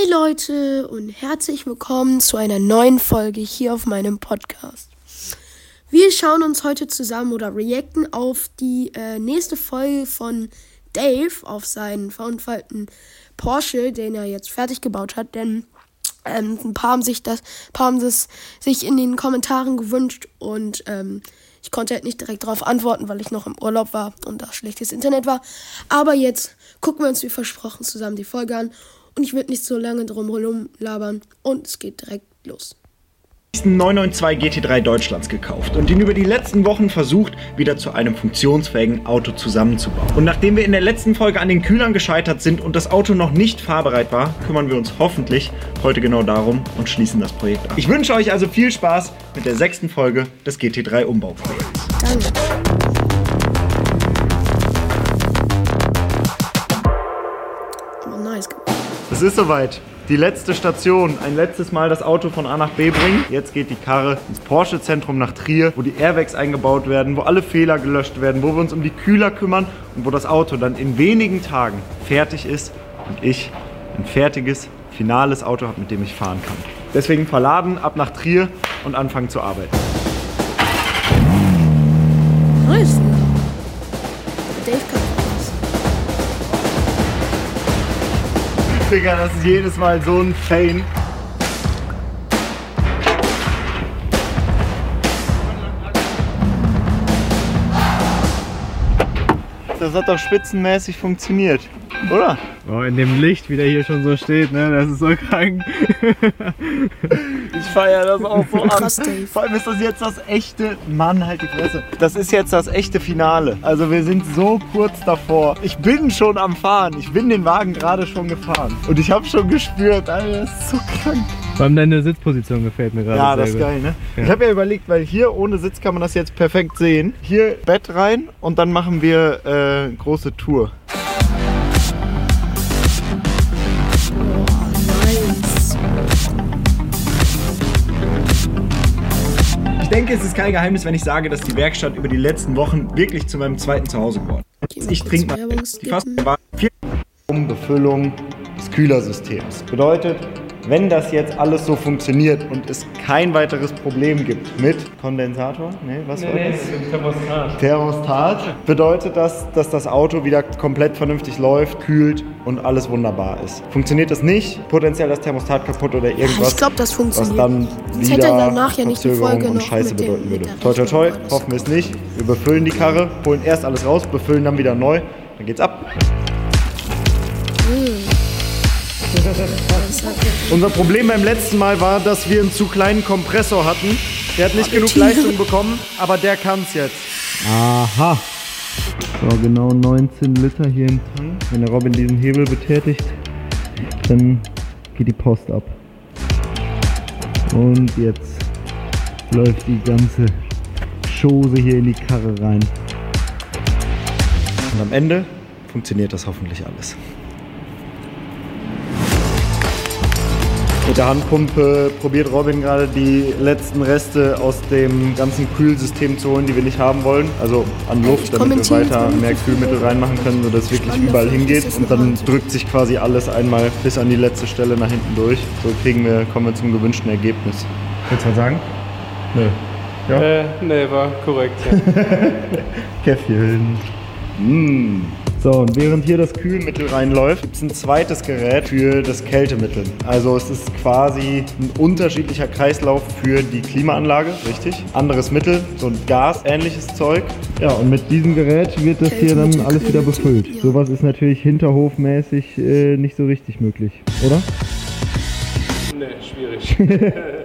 Hey Leute und herzlich willkommen zu einer neuen Folge hier auf meinem Podcast. Wir schauen uns heute zusammen oder reacten auf die äh, nächste Folge von Dave auf seinen verunfallten Porsche, den er jetzt fertig gebaut hat, denn ähm, ein paar haben sich das, paar haben das sich in den Kommentaren gewünscht und ähm, ich konnte halt nicht direkt darauf antworten, weil ich noch im Urlaub war und da schlechtes Internet war. Aber jetzt gucken wir uns wie versprochen zusammen die Folge an und ich würde nicht so lange drum herum labern und es geht direkt los. 992 GT3 Deutschlands gekauft und ihn über die letzten Wochen versucht, wieder zu einem funktionsfähigen Auto zusammenzubauen. Und nachdem wir in der letzten Folge an den Kühlern gescheitert sind und das Auto noch nicht fahrbereit war, kümmern wir uns hoffentlich heute genau darum und schließen das Projekt ab. Ich wünsche euch also viel Spaß mit der sechsten Folge des GT3 Umbauprojekts. Danke. Es ist soweit. Die letzte Station. Ein letztes Mal das Auto von A nach B bringen. Jetzt geht die Karre ins Porsche-Zentrum nach Trier, wo die Airbags eingebaut werden, wo alle Fehler gelöscht werden, wo wir uns um die Kühler kümmern und wo das Auto dann in wenigen Tagen fertig ist und ich ein fertiges, finales Auto habe, mit dem ich fahren kann. Deswegen verladen, ab nach Trier und anfangen zu arbeiten. Digga, das ist jedes Mal so ein Fein. Das hat doch spitzenmäßig funktioniert, oder? Oh, in dem Licht, wie der hier schon so steht, ne? Das ist so krank. Ich feiere das auch so Krass, Dave. Vor allem ist das jetzt das echte, Mann, halt die Fresse. Das ist jetzt das echte Finale. Also wir sind so kurz davor. Ich bin schon am Fahren. Ich bin den Wagen gerade schon gefahren. Und ich habe schon gespürt, Alter, das ist so krank. Vor allem deine Sitzposition gefällt mir gerade. Ja, das ist geil, ne? Ja. Ich habe ja überlegt, weil hier ohne Sitz kann man das jetzt perfekt sehen. Hier Bett rein und dann machen wir äh, große Tour. Denke, es ist kein Geheimnis, wenn ich sage, dass die Werkstatt über die letzten Wochen wirklich zu meinem zweiten Zuhause geworden ist. Ich trinke mal. Die Fass skippen. war viel um Befüllung des Kühlersystems. Bedeutet, wenn das jetzt alles so funktioniert und es kein weiteres Problem gibt mit Kondensator, nee, was war das? Thermostat bedeutet das, dass das Auto wieder komplett vernünftig läuft, kühlt und alles wunderbar ist. Funktioniert das nicht, potenziell das Thermostat kaputt oder irgendwas, Ich glaube, das was funktioniert. dann hätte er wieder danach ja nicht die Folge und noch Scheiße mit dem- bedeuten würde. Toi toi toi, hoffen wir es nicht. Wir befüllen die Karre, holen erst alles raus, befüllen dann wieder neu, dann geht's ab. Unser Problem beim letzten Mal war, dass wir einen zu kleinen Kompressor hatten. Der hat nicht genug Leistung bekommen, aber der kann's jetzt. Aha. So, genau 19 Liter hier im Tank. Wenn der Robin diesen Hebel betätigt, dann geht die Post ab. Und jetzt läuft die ganze Chose hier in die Karre rein. Und am Ende funktioniert das hoffentlich alles. Mit der Handpumpe probiert Robin gerade die letzten Reste aus dem ganzen Kühlsystem zu holen, die wir nicht haben wollen. Also an Luft, damit wir weiter mehr. Kühlmittel reinmachen können, sodass es wirklich überall hingeht. Und dann drückt sich quasi alles einmal bis an die letzte Stelle nach hinten durch. So kriegen wir, kommen wir zum gewünschten Ergebnis. Willst du was sagen? Nö. Ja? Äh, nee, war korrekt. Ja. Käffchen. Mm. So, und während hier das Kühlmittel reinläuft, gibt es ein zweites Gerät für das Kältemittel. Also es ist quasi ein unterschiedlicher Kreislauf für die Klimaanlage, richtig? Anderes Mittel, so ein gasähnliches Zeug. Ja, und mit diesem Gerät wird das hier dann alles wieder befüllt. Ja. Sowas ist natürlich hinterhofmäßig äh, nicht so richtig möglich, oder? nee, schwierig.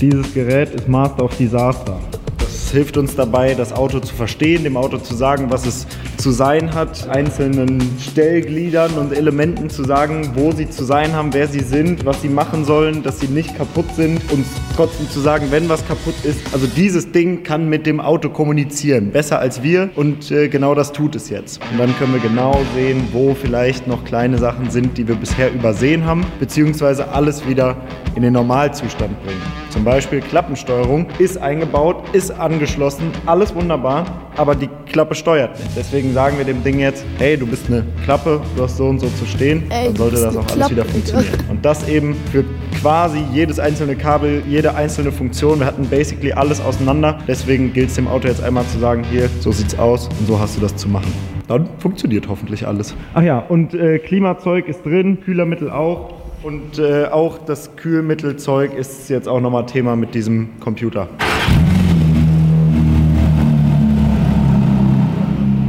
Dieses Gerät ist Master of Disaster. Das hilft uns dabei, das Auto zu verstehen, dem Auto zu sagen, was es zu sein hat, einzelnen Stellgliedern und Elementen zu sagen, wo sie zu sein haben, wer sie sind, was sie machen sollen, dass sie nicht kaputt sind und trotzdem zu sagen, wenn was kaputt ist. Also dieses Ding kann mit dem Auto kommunizieren, besser als wir und äh, genau das tut es jetzt. Und dann können wir genau sehen, wo vielleicht noch kleine Sachen sind, die wir bisher übersehen haben, beziehungsweise alles wieder in den Normalzustand bringen. Zum Beispiel Klappensteuerung ist eingebaut, ist angeschlossen, alles wunderbar, aber die Klappe steuert nicht. Deswegen sagen wir dem Ding jetzt, hey, du bist eine Klappe, du hast so und so zu stehen, Ey, dann sollte das auch alles wieder Klappe, funktionieren. Und das eben für quasi jedes einzelne Kabel, jede einzelne Funktion. Wir hatten basically alles auseinander. Deswegen gilt es dem Auto jetzt einmal zu sagen, hier, so sieht's aus und so hast du das zu machen. Dann funktioniert hoffentlich alles. Ach ja, und äh, Klimazeug ist drin, Kühlermittel auch. Und äh, auch das Kühlmittelzeug ist jetzt auch nochmal Thema mit diesem Computer.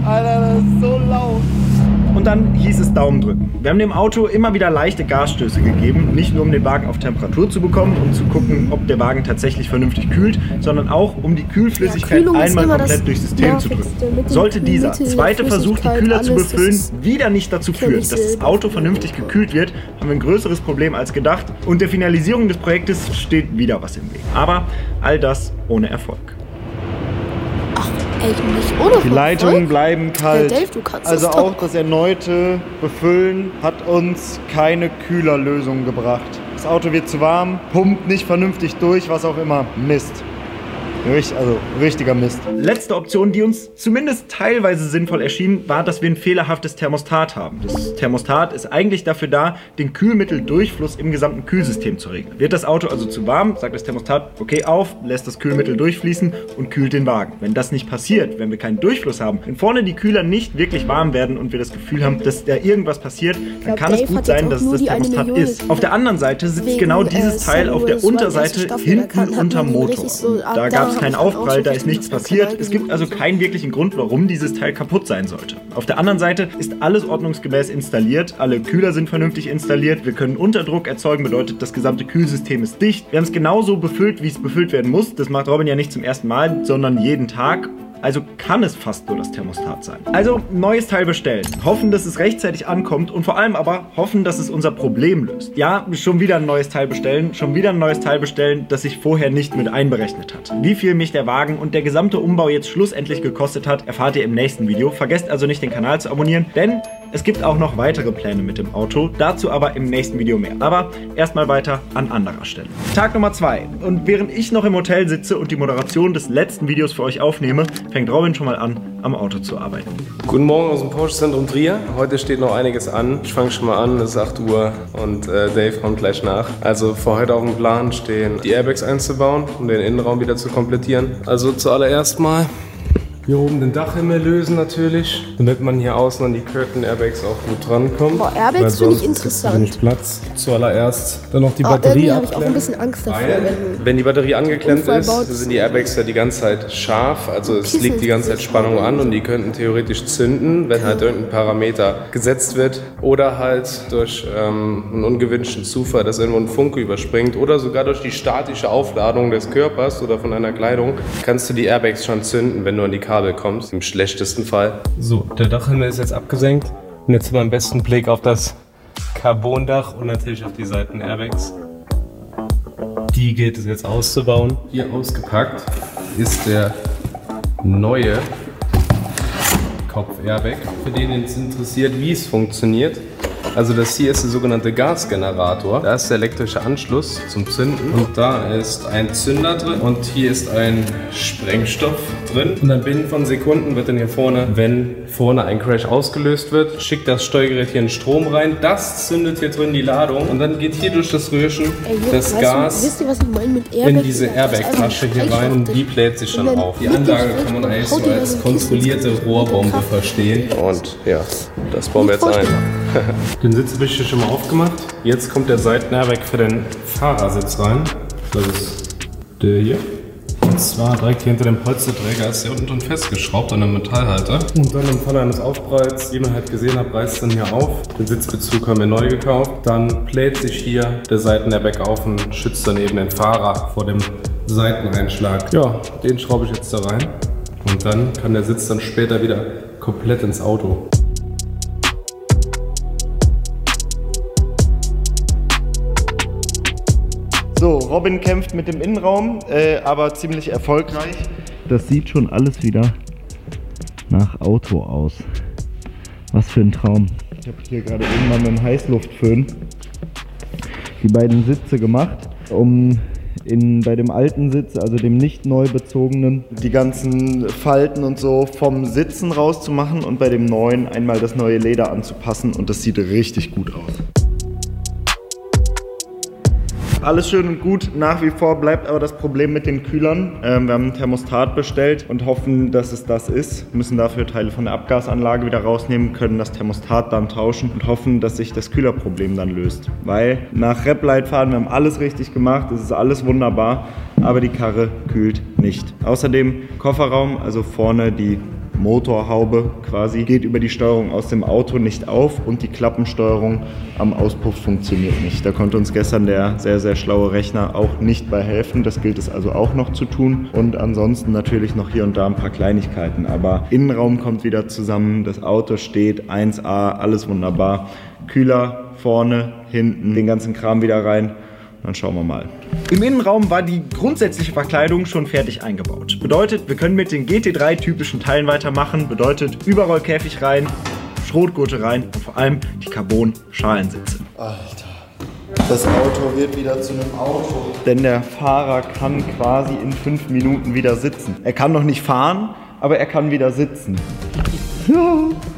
Alter, das ist so laut. Und dann hieß es Daumen drücken. Wir haben dem Auto immer wieder leichte Gasstöße gegeben, nicht nur um den Wagen auf Temperatur zu bekommen und zu gucken, ob der Wagen tatsächlich vernünftig kühlt, sondern auch um die Kühlflüssigkeit Ja, einmal komplett durchs System zu drücken. Sollte dieser zweite Versuch, die Kühler zu befüllen, wieder nicht dazu führen, dass das. Auto vernünftig gekühlt wird, haben wir ein größeres Problem als gedacht und der Finalisierung des Projektes steht wieder was im Weg. Aber all das ohne Erfolg. Nicht ohne Die Leitungen bleiben kalt. Ja, Dave, du kannst also das auch doch. das erneute Befüllen hat uns keine Kühlerlösung gebracht. Das Auto wird zu warm, pumpt nicht vernünftig durch, was auch immer. Mist. Richt- Also richtiger Mist. Letzte Option, die uns zumindest teilweise sinnvoll erschien, war, dass wir ein fehlerhaftes Thermostat haben. Das Thermostat ist eigentlich dafür da, den Kühlmitteldurchfluss im gesamten Kühlsystem zu regeln. Wird das Auto also zu warm, sagt das Thermostat, okay auf, lässt das Kühlmittel durchfließen und kühlt den Wagen. Wenn das nicht passiert, wenn wir keinen Durchfluss haben, wenn vorne die Kühler nicht wirklich warm werden und wir das Gefühl haben, dass da irgendwas passiert, dann glaub, kann es Dave gut hat jetzt sein, dass es das Thermostat ist. Auf der anderen Seite sitzt Wegen, genau äh, dieses Teil auf der Unterseite hinten unterm Motor. richtig so- da da gab es dann auch Aufprall, da ist nichts passiert. Es gibt also keinen wirklichen Grund, warum dieses Teil kaputt sein sollte. Auf der anderen Seite ist alles ordnungsgemäß installiert. Alle Kühler sind vernünftig installiert. Wir können Unterdruck erzeugen, bedeutet, das gesamte Kühlsystem ist dicht. Wir haben es genauso befüllt, wie es befüllt werden muss. Das macht Robin ja nicht zum ersten Mal, sondern jeden Tag. Also kann es fast nur das Thermostat sein. Also neues Teil bestellen. Hoffen, dass es rechtzeitig ankommt und vor allem aber hoffen, dass es unser Problem löst. Ja, schon wieder ein neues Teil bestellen. Schon wieder ein neues Teil bestellen, das sich vorher nicht mit einberechnet hat. Wie viel mich der Wagen und der gesamte Umbau jetzt schlussendlich gekostet hat, erfahrt ihr im nächsten Video. Vergesst also nicht den Kanal zu abonnieren, denn es gibt auch noch weitere Pläne mit dem Auto. Dazu aber im nächsten Video mehr. Aber erstmal weiter an anderer Stelle. Tag Nummer 2. Und während ich noch im Hotel sitze und die Moderation des letzten Videos für euch aufnehme, fängt Robin schon mal an, am Auto zu arbeiten. Guten Morgen aus dem Porsche-Zentrum Trier. Heute steht noch einiges an. Ich fange schon mal an, es ist 8 Uhr und äh, Dave kommt gleich nach. Also für heute auf dem Plan stehen, die Airbags einzubauen, um den Innenraum wieder zu komplettieren. Also zuallererst mal hier oben den Dachhimmel lösen natürlich, damit man hier außen an die Curtain Airbags auch gut drankommt. Boah, Airbags finde ich interessant. wenig Platz. Zuallererst dann noch die Oh, Batterie irgendwie habe ich auch ein abklemmen. bisschen Angst davor, wenn wenn die Batterie angeklemmt ist, sind die Airbags ja die ganze Zeit scharf. Also es liegt die ganze Zeit Spannung an und die könnten theoretisch zünden, wenn halt irgendein Parameter gesetzt wird. Oder halt durch ähm, einen ungewünschten Zufall, dass irgendwo ein Funke überspringt. Oder sogar durch die statische Aufladung des Körpers oder von einer Kleidung kannst du die Airbags schon zünden, wenn du an die Kabel kommst. Im schlechtesten Fall. So, der Dachhimmel ist jetzt abgesenkt. Und jetzt haben wir am besten Blick auf das Carbondach und natürlich auf die Seiten Airbags. Die geht es jetzt auszubauen. Hier ausgepackt ist der neue Kopf-Airbag. Für den es interessiert, wie es funktioniert. Also das hier ist der sogenannte Gasgenerator. Da ist der elektrische Anschluss zum Zünden. Und da ist ein Zünder drin. Und hier ist ein Sprengstoff drin. Und dann binnen von Sekunden wird dann hier vorne, wenn vorne ein Crash ausgelöst wird, schickt das Steuergerät hier einen Strom rein. Das zündet hier drin die Ladung. Und dann geht hier durch das Röhrchen Ey, das Gas Du, ihr, in diese Airbag-Tasche hier rein und die bläht sich dann auf. Die Anlage kann man eigentlich so als kontrollierte Rohrbombe verstehen. Und ja, das bauen wir jetzt ein. Den Sitz habe ich hier schon mal aufgemacht. Jetzt kommt der Seitenairbag für den Fahrersitz rein. Das ist der hier. Und zwar direkt hier hinter dem Polsterträger ist der unten drin festgeschraubt an einem Metallhalter. Und dann im Falle eines Aufpralls, wie man halt gesehen hat, reißt dann hier auf. Den Sitzbezug haben wir neu gekauft. Dann bläht sich hier der Seitenairbag auf und schützt dann eben den Fahrer vor dem Seiteneinschlag. Ja, den schraube ich jetzt da rein. Und dann kann der Sitz dann später wieder komplett ins Auto. So, Robin kämpft mit dem Innenraum, äh, aber ziemlich erfolgreich. Das sieht schon alles wieder nach Auto aus. Was für ein Traum. Ich habe hier gerade eben mal mit dem Heißluftföhn Die beiden Sitze gemacht, um in, bei dem alten Sitz, also dem nicht neu bezogenen, die ganzen Falten und so vom Sitzen rauszumachen und bei dem neuen einmal das neue Leder anzupassen und das sieht richtig gut aus alles schön und gut. Nach wie vor bleibt aber das Problem mit den Kühlern. Ähm, wir haben ein Thermostat bestellt und hoffen, dass es das ist. Wir müssen dafür Teile von der Abgasanlage wieder rausnehmen, können das Thermostat dann tauschen und hoffen, dass sich das Kühlerproblem dann löst. Weil nach Rap-Leitfaden, wir haben alles richtig gemacht, es ist alles wunderbar, aber die Karre kühlt nicht. Außerdem Kofferraum, also vorne die Motorhaube quasi, geht über die Steuerung aus dem Auto nicht auf und die Klappensteuerung am Auspuff funktioniert nicht. Da konnte uns gestern der sehr, sehr schlaue Rechner auch nicht bei helfen. Das gilt es also auch noch zu tun. Und ansonsten natürlich noch hier und da ein paar Kleinigkeiten. Aber Innenraum kommt wieder zusammen, das Auto steht 1A, alles wunderbar. Kühler vorne, hinten, den ganzen Kram wieder rein. Dann schauen wir mal. Im Innenraum war die grundsätzliche Verkleidung schon fertig eingebaut. Bedeutet, wir können mit den GT3-typischen Teilen weitermachen. Bedeutet, Überrollkäfig rein, Schrotgurte rein und vor allem die Carbon-Schalensitze. Alter. Das Auto wird wieder zu einem Auto. Denn der Fahrer kann quasi in fünf Minuten wieder sitzen. Er kann noch nicht fahren, aber er kann wieder sitzen.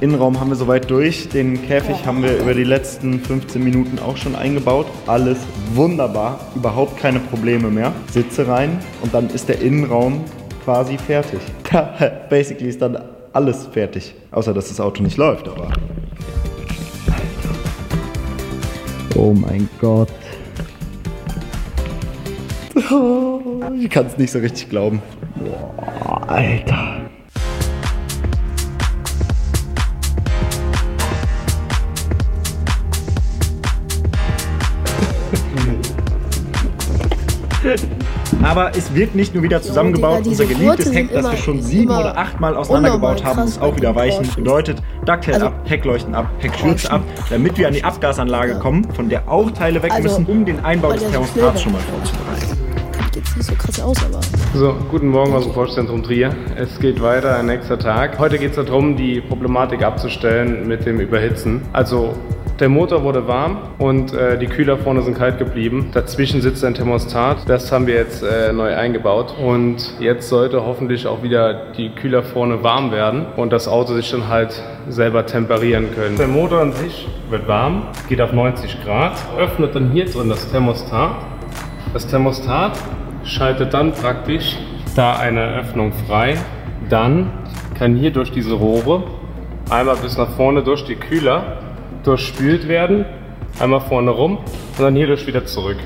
Innenraum haben wir soweit durch. Den Käfig haben wir über die letzten 15 Minuten auch schon eingebaut. Alles wunderbar, überhaupt keine Probleme mehr. Sitze rein und dann ist der Innenraum quasi fertig. Basically ist dann alles fertig. Außer dass das Auto nicht läuft, aber. Oh mein Gott. ich kann es nicht so richtig glauben. Boah, Alter. Aber es wird nicht nur wieder zusammengebaut. Unser geliebtes Heck, das wir schon sieben oder achtmal auseinandergebaut haben, muss auch wieder weichen. Bedeutet, Ducktail also, ab, Heckleuchten ab, Heckschürze ab, damit wir an die Abgasanlage kommen, von der auch Teile weg also, müssen, um den Einbau des Thermostats schon mal vorzubereiten. Nicht so krass aus, aber. So, guten Morgen aus dem Forstzentrum Trier. Es geht weiter, ein nächster Tag. Heute geht es darum, die Problematik abzustellen mit dem Überhitzen. Also der Motor wurde warm und äh, die Kühler vorne sind kalt geblieben. Dazwischen sitzt ein Thermostat. Das haben wir jetzt äh, neu eingebaut. Und jetzt sollte hoffentlich auch wieder die Kühler vorne warm werden und das Auto sich dann halt selber temperieren können. Der Motor an sich wird warm, geht auf 90 Grad, öffnet dann hier drin das Thermostat. Das Thermostat schaltet dann praktisch da eine Öffnung frei. Dann kann hier durch diese Rohre einmal bis nach vorne durch die Kühler durchspült werden. Einmal vorne rum und dann hierdurch wieder zurück.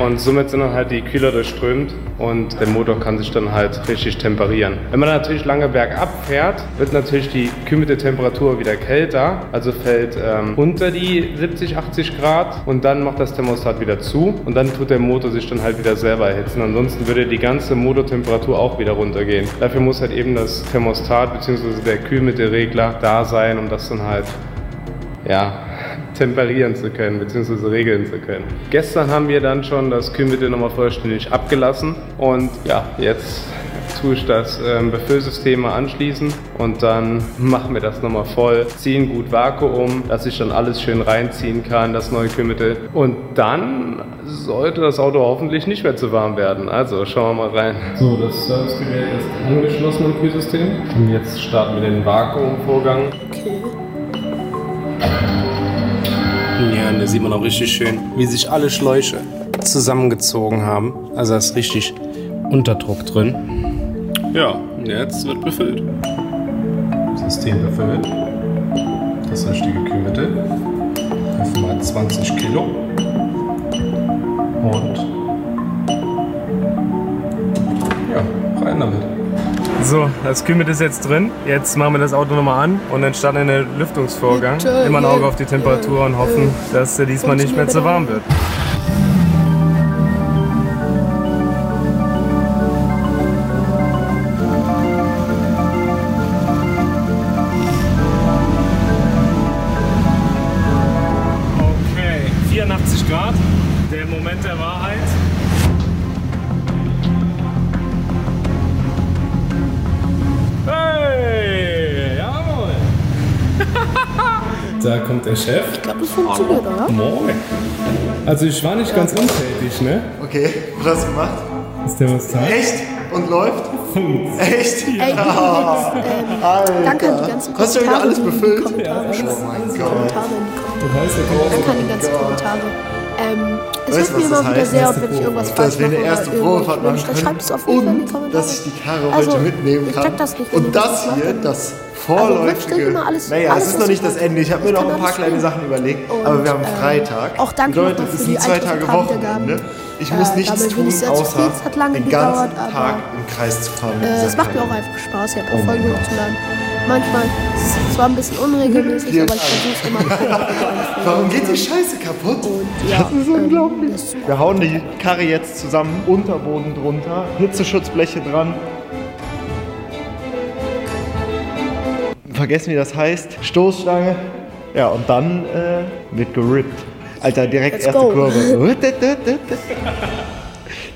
Und somit sind dann halt die Kühler durchströmt und der Motor kann sich dann halt richtig temperieren. Wenn man natürlich lange bergab fährt, wird natürlich die Kühlmitteltemperatur wieder kälter, also fällt ähm, unter die 70, 80 Grad und dann macht das Thermostat wieder zu und dann tut der Motor sich dann halt wieder selber erhitzen. Ansonsten würde die ganze Motortemperatur auch wieder runtergehen. Dafür muss halt eben das Thermostat bzw. der Kühlmittelregler da sein, um das dann halt ja, temperieren zu können bzw. regeln zu können. Gestern haben wir dann schon das Kühlmittel nochmal vollständig abgelassen und ja, jetzt tue ich das ähm, Befüllsystem mal anschließen und dann machen wir das nochmal voll, ziehen gut Vakuum, dass ich dann alles schön reinziehen kann, das neue Kühlmittel. Und dann sollte das Auto hoffentlich nicht mehr zu warm werden. Also schauen wir mal rein. So, das Servicegerät ist angeschlossen im Kühlsystem und jetzt starten wir den Vakuumvorgang. Okay. Sieht man auch richtig schön, wie sich alle Schläuche zusammengezogen haben. Also da ist richtig Unterdruck drin. Ja, jetzt wird befüllt. System befüllt. Das richtige Kühlmittel. Einfach mal 20 Kilo. Und ja, rein damit. So, das Kühlmittel ist jetzt drin. Jetzt machen wir das Auto nochmal an und dann starten wir den Lüftungsvorgang. Immer ein Auge auf die Temperatur und hoffen, dass er diesmal nicht mehr zu warm wird. Okay, 84 Grad, der Moment der Wahrheit. Da kommt der Chef. Ich glaube, das funktioniert, oder? Moin. Also ich war nicht ganz untätig, ne? Okay, was hast du gemacht? Ist der was da? Echt? Und läuft? Echt? Ey, übrigens, ähm, danke an die ganzen Kommentare. Hast du wieder alles befüllt? Ja. Oh mein Gott. Kommentare in die Kommentare. Das heißt, er kommt Danke an die ganzen Kommentare. Ähm, es Weißt hilft mir immer wieder sehr, Erste wenn ich irgendwas Dass falsch wir mache. eine erste oder Probefahrt irgendwas machen die und dass ich die Karo Also, heute mitnehmen ich kann. das nicht, und das das macht, hier, das Also, vorläufige. immer alles- naja, alles, es ist noch nicht ich das. Ende. Ich habe mir Ich noch ein paar kleine. Sachen überlegt. Und, aber wir haben ähm, Freitag. auch danke Bedeutet, nochmal es für sind die zwei Tage. Wochenende. Ich Äh, muss nichts damit bin tun, ich außer den ganzen Tag im Kreis zu fahren. Äh, es macht mir auch einfach Spaß, hier Folgen hochzuladen. Manchmal ist es zwar ein bisschen unregelmäßig, aber ich versuche es immer. Warum geht die Scheiße kaputt? Und ja, das ist unglaublich. Das Wir hauen die Karre jetzt zusammen, Unterboden drunter, Hitzeschutzbleche dran. Vergessen, wie das heißt. Stoßstange. Ja, und dann äh, wird gerippt. Alter, direkt Let's erste go. Kurve.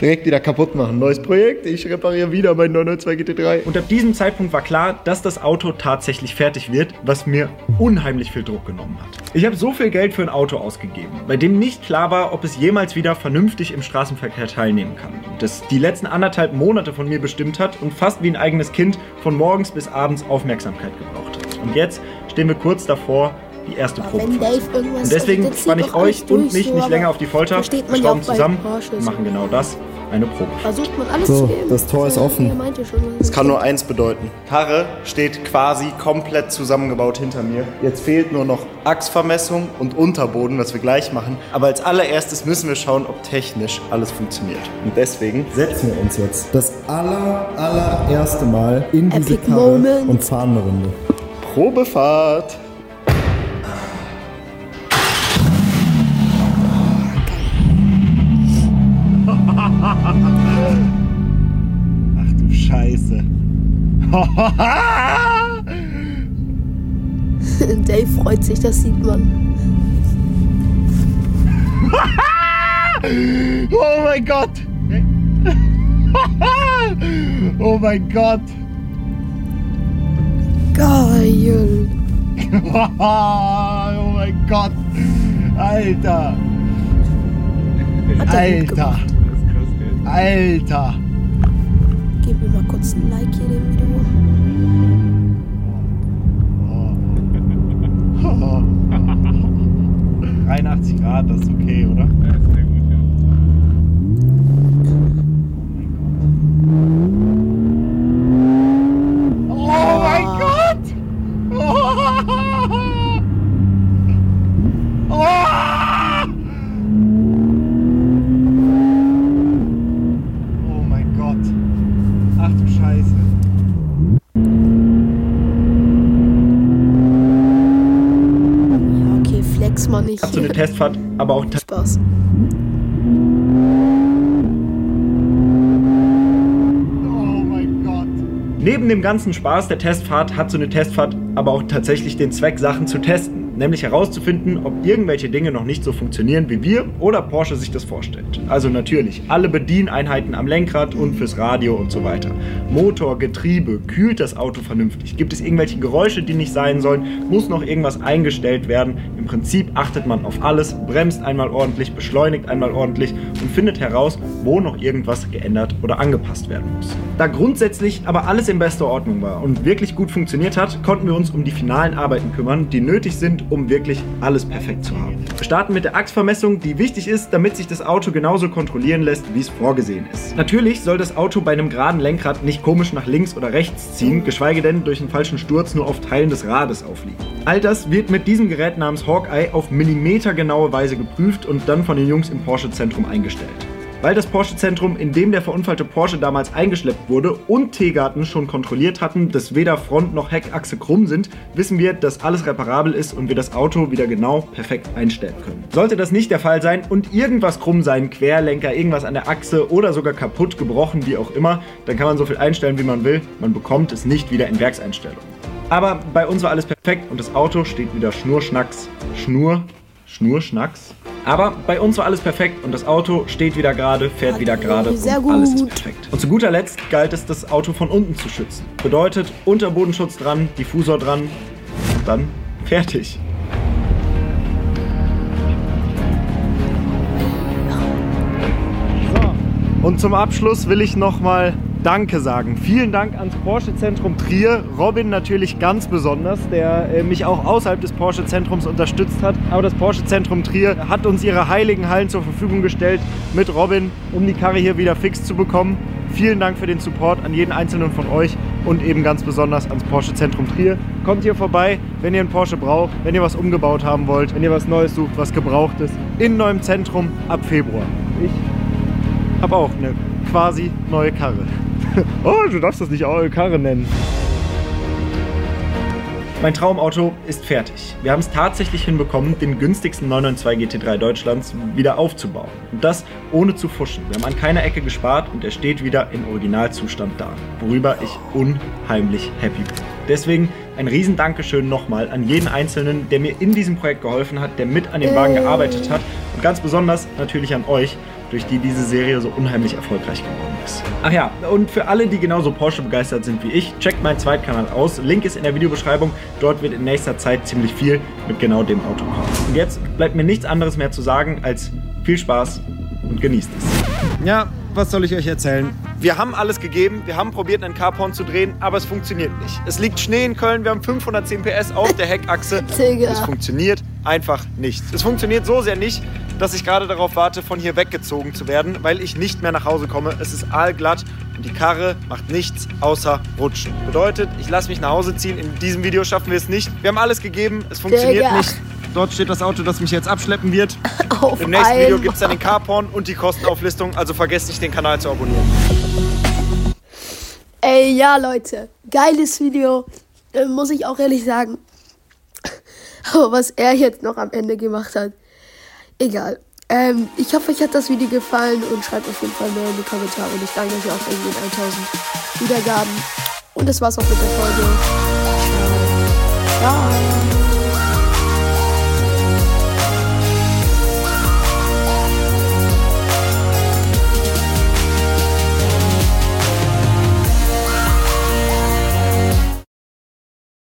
direkt wieder kaputt machen. Neues Projekt. Ich repariere wieder mein 992 GT3. Und ab diesem Zeitpunkt war klar, dass das Auto tatsächlich fertig wird, was mir unheimlich viel Druck genommen hat. Ich habe so viel Geld für ein Auto ausgegeben, bei dem nicht klar war, ob es jemals wieder vernünftig im Straßenverkehr teilnehmen kann. Das die letzten anderthalb Monate von mir bestimmt hat und fast wie ein eigenes Kind von morgens bis abends Aufmerksamkeit gebraucht hat. Und jetzt stehen wir kurz davor, die erste irgendwas Und deswegen also, spanne ich doch alles euch und mich so, nicht länger auf die Folter. Wir schrauben zusammen und machen genau das, eine Probe. Versucht man alles So, zu geben. das Tor ist offen. Es kann nur eins bedeuten. Karre steht quasi komplett zusammengebaut hinter mir. Jetzt fehlt nur noch Achsvermessung und Unterboden, was wir gleich machen. Aber als allererstes müssen wir schauen, ob technisch alles funktioniert. Und deswegen Setzen wir uns jetzt das aller, allererste Mal in diese Epic Karre Moment. und fahren eine Runde. Probefahrt. Dave freut sich, das sieht man. Oh mein Gott! oh mein Gott! Geil. oh mein Gott! Alter! Er Alter! Alter! Kurz ein Like hier dem Video. Oh. 83 Grad, das ist okay, oder? Oh mein Gott! Oh! Oh mein Gott! Ach du Scheiße! Ja, mal nicht. Hat so eine Testfahrt, aber auch Spaß. Oh. Neben dem ganzen Spaß der Testfahrt hat so eine Testfahrt aber auch tatsächlich den Zweck, Sachen zu testen. Nämlich herauszufinden, ob irgendwelche Dinge noch nicht so funktionieren, wie wir oder Porsche sich das vorstellt. Also natürlich alle Bedieneinheiten am Lenkrad und fürs Radio und so weiter. Motor, Getriebe, kühlt das Auto vernünftig? Gibt es irgendwelche Geräusche, die nicht sein sollen? Muss noch irgendwas eingestellt werden? Im Prinzip achtet man auf alles, bremst einmal ordentlich, beschleunigt einmal ordentlich und findet heraus, wo noch irgendwas geändert oder angepasst werden muss. Da grundsätzlich aber alles in bester Ordnung war und wirklich gut funktioniert hat, konnten wir uns um die finalen Arbeiten kümmern, die nötig sind, um wirklich alles perfekt zu haben. Wir starten mit der Achsvermessung, die wichtig ist, damit sich das Auto genauso kontrollieren lässt, wie es vorgesehen ist. Natürlich soll das Auto bei einem geraden Lenkrad nicht komisch nach links oder rechts ziehen, geschweige denn durch einen falschen Sturz nur auf Teilen des Rades aufliegen. All das wird mit diesem Gerät namens Hawkeye auf millimetergenaue Weise geprüft und dann von den Jungs im Porsche-Zentrum eingestellt. Weil das Porsche-Zentrum, in dem der verunfallte Porsche damals eingeschleppt wurde, und Teegarten schon kontrolliert hatten, dass weder Front noch Heckachse krumm sind, wissen wir, dass alles reparabel ist und wir das Auto wieder genau perfekt einstellen können. Sollte das nicht der Fall sein und irgendwas krumm sein, Querlenker, irgendwas an der Achse oder sogar kaputt, gebrochen, wie auch immer, dann kann man so viel einstellen, wie man will. Man bekommt es nicht wieder in Werkseinstellung. Aber bei uns war alles perfekt und das Auto steht wieder schnurschnacks. Schnur, Schnurschnacks. Aber bei uns war alles perfekt und das Auto steht wieder gerade, fährt wieder gerade sehr und alles ist perfekt. Und zu guter Letzt galt es, das Auto von unten zu schützen. Bedeutet Unterbodenschutz dran, Diffusor dran, dann fertig. So. Und zum Abschluss will ich nochmal Danke sagen. Vielen Dank ans Porsche Zentrum Trier. Robin natürlich ganz besonders, der äh, mich auch außerhalb des Porsche Zentrums unterstützt hat. Aber das Porsche Zentrum Trier hat uns ihre heiligen Hallen zur Verfügung gestellt mit Robin, um die Karre hier wieder fix zu bekommen. Vielen Dank für den Support an jeden einzelnen von euch und eben ganz besonders ans Porsche Zentrum Trier. Kommt hier vorbei, wenn ihr einen Porsche braucht, wenn ihr was umgebaut haben wollt, wenn ihr was Neues sucht, was gebraucht ist. In neuem Zentrum ab Februar. Ich habe auch eine quasi neue Karre. oh, du darfst das nicht eure Karre nennen. Mein Traumauto ist fertig. Wir haben es tatsächlich hinbekommen, den günstigsten 992 GT3 Deutschlands wieder aufzubauen. Und das ohne zu fuschen. Wir haben an keiner Ecke gespart und er steht wieder in Originalzustand da, worüber ich unheimlich happy bin. Deswegen ein riesen Dankeschön nochmal an jeden Einzelnen, der mir in diesem Projekt geholfen hat, der mit an dem Wagen gearbeitet hat und ganz besonders natürlich an euch, durch die diese Serie so unheimlich erfolgreich geworden ist. Ach ja, und für alle, die genauso Porsche begeistert sind wie ich, checkt meinen Zweitkanal aus. Link ist in der Videobeschreibung. Dort wird in nächster Zeit ziemlich viel mit genau dem Auto kommen. Und jetzt bleibt mir nichts anderes mehr zu sagen als viel Spaß und genießt es. Ja, was soll ich euch erzählen? Wir haben alles gegeben, wir haben probiert, einen Carporn zu drehen, aber es funktioniert nicht. Es liegt Schnee in Köln, wir haben 510 PS auf der Heckachse. es funktioniert einfach nicht. Es funktioniert so sehr nicht, dass ich gerade darauf warte, von hier weggezogen zu werden, weil ich nicht mehr nach Hause komme. Es ist aalglatt und die Karre macht nichts außer rutschen. Bedeutet, ich lasse mich nach Hause ziehen. In diesem Video schaffen wir es nicht. Wir haben alles gegeben, es funktioniert Digga. nicht. Dort steht das Auto, das mich jetzt abschleppen wird. Auf Im nächsten. Video gibt es dann den Carporn und die Kostenauflistung, also vergesst nicht, den Kanal zu abonnieren. Ey, ja, Leute, geiles Video, äh, muss ich auch ehrlich sagen. was er jetzt noch am Ende gemacht hat. Egal. Ähm, ich hoffe, euch hat das Video gefallen und schreibt auf jeden Fall mehr in die Kommentare. Und ich danke euch auch für den 1000 Wiedergaben. Und das war's auch mit der Folge. Ciao.